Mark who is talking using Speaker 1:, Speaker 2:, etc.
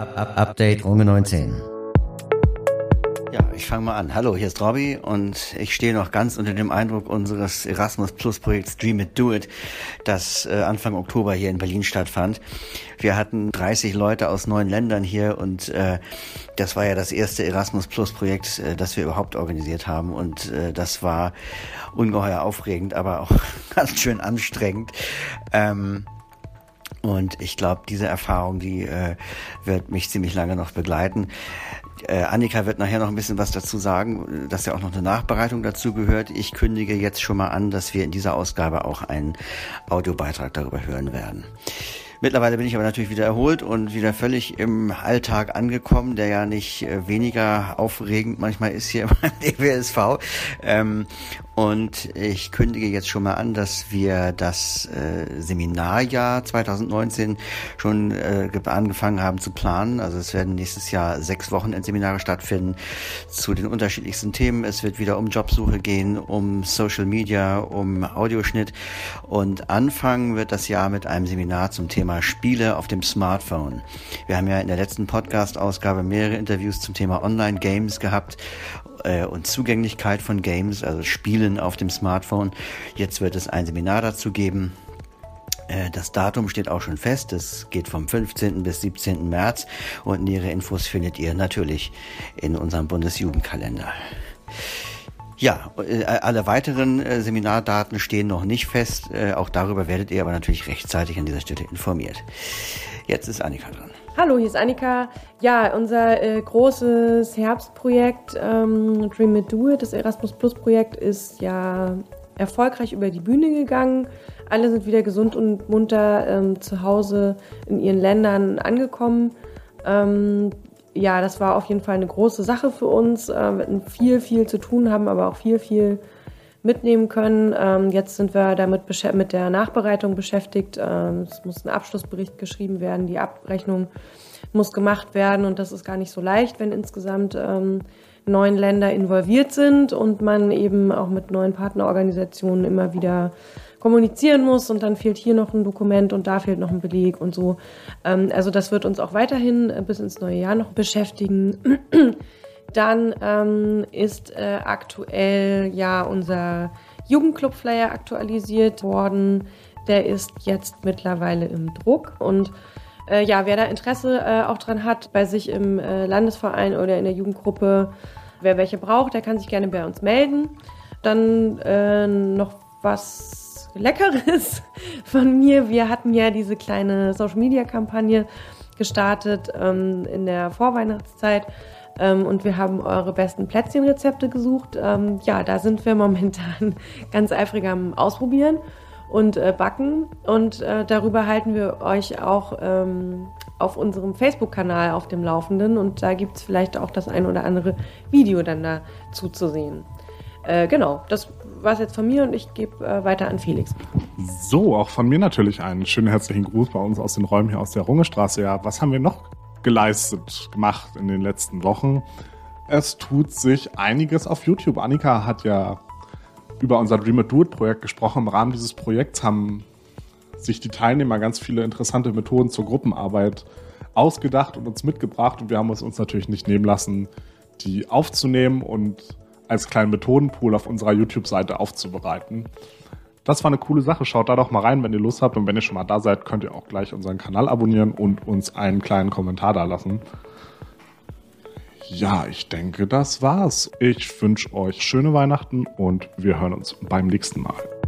Speaker 1: Update Runge 19.
Speaker 2: Ja, ich fange mal an. Hallo, hier ist Robby und ich stehe noch ganz unter dem Eindruck unseres Erasmus Plus Projekts Dream It Do It, das äh, Anfang Oktober hier in Berlin stattfand. Wir hatten 30 Leute aus neun Ländern hier und äh, das war ja das erste Erasmus Plus Projekt, äh, das wir überhaupt organisiert haben und äh, das war ungeheuer aufregend, aber auch ganz schön anstrengend. Ähm, und ich glaube, diese Erfahrung, die äh, wird mich ziemlich lange noch begleiten. Äh, Annika wird nachher noch ein bisschen was dazu sagen, dass ja auch noch eine Nachbereitung dazu gehört. Ich kündige jetzt schon mal an, dass wir in dieser Ausgabe auch einen Audiobeitrag darüber hören werden. Mittlerweile bin ich aber natürlich wieder erholt und wieder völlig im Alltag angekommen, der ja nicht äh, weniger aufregend manchmal ist hier beim DWSV. Und ich kündige jetzt schon mal an, dass wir das äh, Seminarjahr 2019 schon äh, angefangen haben zu planen. Also es werden nächstes Jahr sechs Wochenendseminare stattfinden zu den unterschiedlichsten Themen. Es wird wieder um Jobsuche gehen, um Social Media, um Audioschnitt. Und anfangen wird das Jahr mit einem Seminar zum Thema Spiele auf dem Smartphone. Wir haben ja in der letzten Podcast-Ausgabe mehrere Interviews zum Thema Online-Games gehabt äh, und Zugänglichkeit von Games, also Spielen auf dem Smartphone. Jetzt wird es ein Seminar dazu geben. Äh, das Datum steht auch schon fest. Es geht vom 15. bis 17. März und nähere Infos findet ihr natürlich in unserem Bundesjugendkalender. Ja, äh, alle weiteren äh, Seminardaten stehen noch nicht fest. Auch darüber werdet ihr aber natürlich rechtzeitig an dieser Stelle informiert. Jetzt ist Annika dran.
Speaker 3: Hallo, hier ist Annika. Ja, unser äh, großes Herbstprojekt ähm, Dream It Do It, das Erasmus Plus Projekt, ist ja erfolgreich über die Bühne gegangen. Alle sind wieder gesund und munter ähm, zu Hause in ihren Ländern angekommen. Ähm, ja, das war auf jeden Fall eine große Sache für uns. Äh, wir hatten viel, viel zu tun, haben aber auch viel, viel mitnehmen können. Ähm, jetzt sind wir damit mit der Nachbereitung beschäftigt. Ähm, es muss ein Abschlussbericht geschrieben werden, die Abrechnung muss gemacht werden und das ist gar nicht so leicht, wenn insgesamt ähm, neun Länder involviert sind und man eben auch mit neuen Partnerorganisationen immer wieder kommunizieren muss und dann fehlt hier noch ein Dokument und da fehlt noch ein Beleg und so. Ähm, also das wird uns auch weiterhin äh, bis ins neue Jahr noch beschäftigen. Dann ähm, ist äh, aktuell ja unser Jugendclub-Flyer aktualisiert worden. Der ist jetzt mittlerweile im Druck und äh, ja, wer da Interesse äh, auch dran hat, bei sich im äh, Landesverein oder in der Jugendgruppe, wer welche braucht, der kann sich gerne bei uns melden. Dann äh, noch was Leckeres von mir. Wir hatten ja diese kleine Social-Media-Kampagne gestartet ähm, in der Vorweihnachtszeit ähm, und wir haben eure besten Plätzchenrezepte gesucht. Ähm, ja, da sind wir momentan ganz eifrig am Ausprobieren und äh, backen. Und äh, darüber halten wir euch auch ähm, auf unserem Facebook-Kanal auf dem Laufenden. Und da gibt es vielleicht auch das ein oder andere Video dann dazu zu sehen. Äh, genau, das war es jetzt von mir und ich gebe äh, weiter an Felix.
Speaker 4: So, auch von mir natürlich einen schönen herzlichen Gruß bei uns aus den Räumen hier aus der Rungestraße. Ja, was haben wir noch geleistet, gemacht in den letzten Wochen. Es tut sich einiges auf YouTube. Annika hat ja über unser Dream a Do It Projekt gesprochen. Im Rahmen dieses Projekts haben sich die Teilnehmer ganz viele interessante Methoden zur Gruppenarbeit ausgedacht und uns mitgebracht. Und wir haben es uns natürlich nicht nehmen lassen, die aufzunehmen und als kleinen Methodenpool auf unserer YouTube-Seite aufzubereiten. Das war eine coole Sache. Schaut da doch mal rein, wenn ihr Lust habt. Und wenn ihr schon mal da seid, könnt ihr auch gleich unseren Kanal abonnieren und uns einen kleinen Kommentar da lassen. Ja, ich denke, das war's. Ich wünsche euch schöne Weihnachten und wir hören uns beim nächsten Mal.